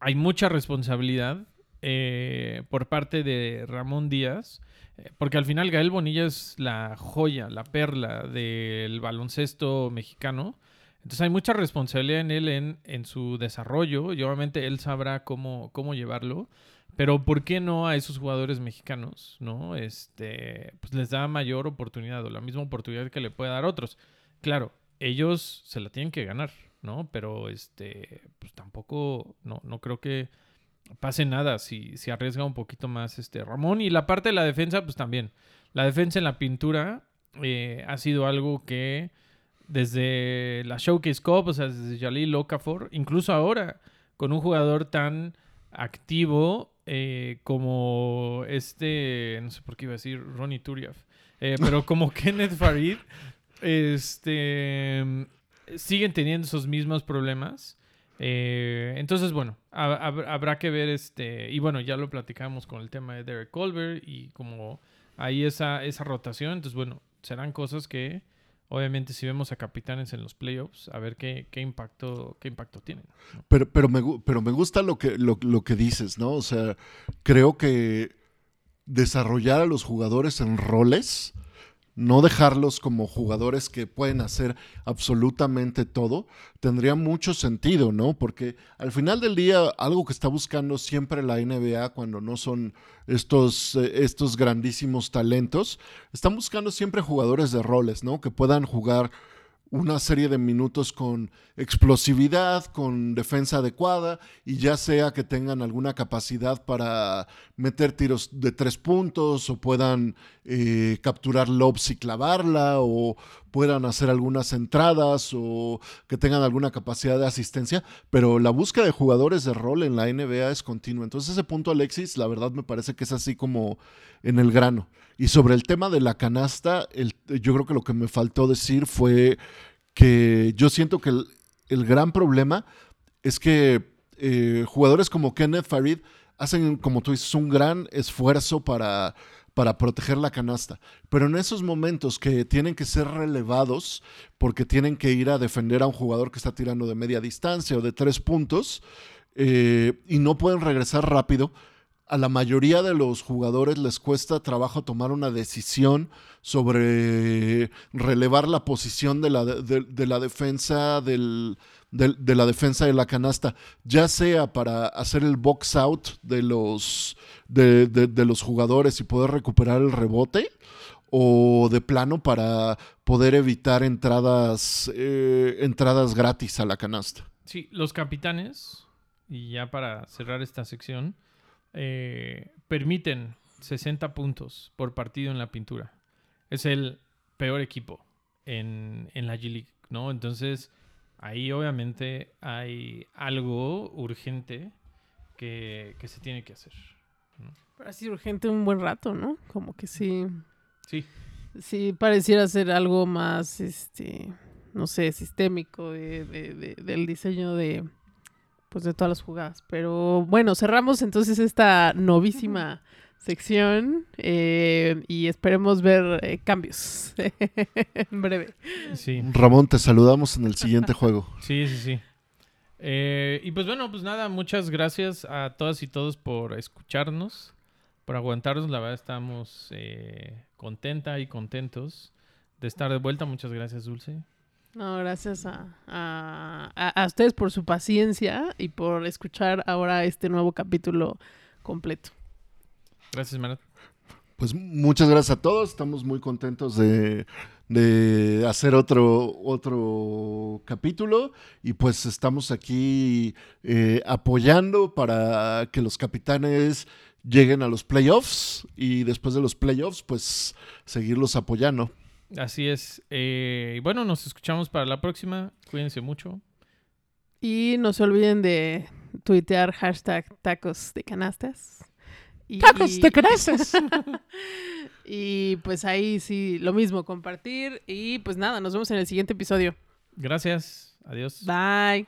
Speaker 3: hay mucha responsabilidad eh, por parte de Ramón Díaz. Eh, porque al final Gael Bonilla es la joya, la perla del baloncesto mexicano. Entonces hay mucha responsabilidad en él en, en su desarrollo. Y obviamente él sabrá cómo, cómo llevarlo. Pero ¿por qué no a esos jugadores mexicanos, no? Este, pues les da mayor oportunidad o la misma oportunidad que le puede dar a otros. Claro, ellos se la tienen que ganar, ¿no? Pero este, pues tampoco, no, no creo que pase nada si, si arriesga un poquito más este Ramón. Y la parte de la defensa, pues también. La defensa en la pintura eh, ha sido algo que desde la Showcase Cup, o sea, desde Jalil Okafor, incluso ahora, con un jugador tan activo eh, como este, no sé por qué iba a decir Ronnie Turiaf, eh, pero como [LAUGHS] Kenneth Farid, este, siguen teniendo esos mismos problemas. Eh, entonces, bueno, hab habrá que ver este, y bueno, ya lo platicamos con el tema de Derek Colbert y como hay esa, esa rotación, entonces, bueno, serán cosas que obviamente si vemos a capitanes en los playoffs, a ver qué, qué impacto, qué impacto tienen.
Speaker 1: Pero, pero, me, pero me gusta lo que, lo, lo que dices, ¿no? O sea, creo que desarrollar a los jugadores en roles, no dejarlos como jugadores que pueden hacer absolutamente todo, tendría mucho sentido, ¿no? Porque al final del día, algo que está buscando siempre la NBA cuando no son estos, eh, estos grandísimos talentos, están buscando siempre jugadores de roles, ¿no? Que puedan jugar una serie de minutos con explosividad, con defensa adecuada y ya sea que tengan alguna capacidad para meter tiros de tres puntos o puedan eh, capturar lobs y clavarla o puedan hacer algunas entradas o que tengan alguna capacidad de asistencia, pero la búsqueda de jugadores de rol en la NBA es continua. Entonces ese punto, Alexis, la verdad me parece que es así como en el grano. Y sobre el tema de la canasta, yo creo que lo que me faltó decir fue que yo siento que el, el gran problema es que eh, jugadores como Kenneth Farid hacen, como tú dices, un gran esfuerzo para, para proteger la canasta. Pero en esos momentos que tienen que ser relevados porque tienen que ir a defender a un jugador que está tirando de media distancia o de tres puntos eh, y no pueden regresar rápido, a la mayoría de los jugadores les cuesta trabajo tomar una decisión sobre relevar la posición de la, de, la defensa del, de, la defensa de la canasta, ya sea para hacer el box out de los, de, de, de los jugadores y poder recuperar el rebote, o de plano para poder evitar entradas, eh, entradas gratis a la canasta.
Speaker 3: Sí, los capitanes, y ya para cerrar esta sección, eh, permiten 60 puntos por partido en la pintura. Es el peor equipo en, en la G-League, ¿no? Entonces, ahí obviamente hay algo urgente que, que se tiene que hacer. ¿no?
Speaker 2: Pero así urgente un buen rato, ¿no? Como que sí.
Speaker 3: Sí.
Speaker 2: Sí, pareciera ser algo más, este, no sé, sistémico de, de, de, del diseño de, pues, de todas las jugadas. Pero bueno, cerramos entonces esta novísima sección eh, y esperemos ver eh, cambios [LAUGHS] en breve.
Speaker 3: Sí.
Speaker 1: Ramón, te saludamos en el siguiente juego. [LAUGHS]
Speaker 3: Sí, sí, sí. Eh, y pues bueno, pues nada, muchas gracias a todas y todos por escucharnos, por aguantarnos. La verdad estamos eh, contenta y contentos de estar de vuelta. Muchas gracias, Dulce.
Speaker 2: No, gracias a, a, a, ustedes por su paciencia y por escuchar ahora este nuevo capítulo completo.
Speaker 3: Gracias, Marat.
Speaker 1: Pues muchas gracias a todos. Estamos muy contentos de, de, hacer otro, otro capítulo y pues estamos aquí eh, apoyando para que los capitanes lleguen a los playoffs y después de los playoffs pues seguirlos apoyando.
Speaker 3: Así es. Eh, y bueno, nos escuchamos para la próxima. Cuídense mucho.
Speaker 2: Y no se olviden de tuitear hashtag tacos de canastas. Y,
Speaker 3: ¡Tacos de canastas! [LAUGHS]
Speaker 2: y pues ahí sí, lo mismo, compartir. Y pues nada, nos vemos en el siguiente episodio.
Speaker 3: Gracias. Adiós.
Speaker 2: Bye.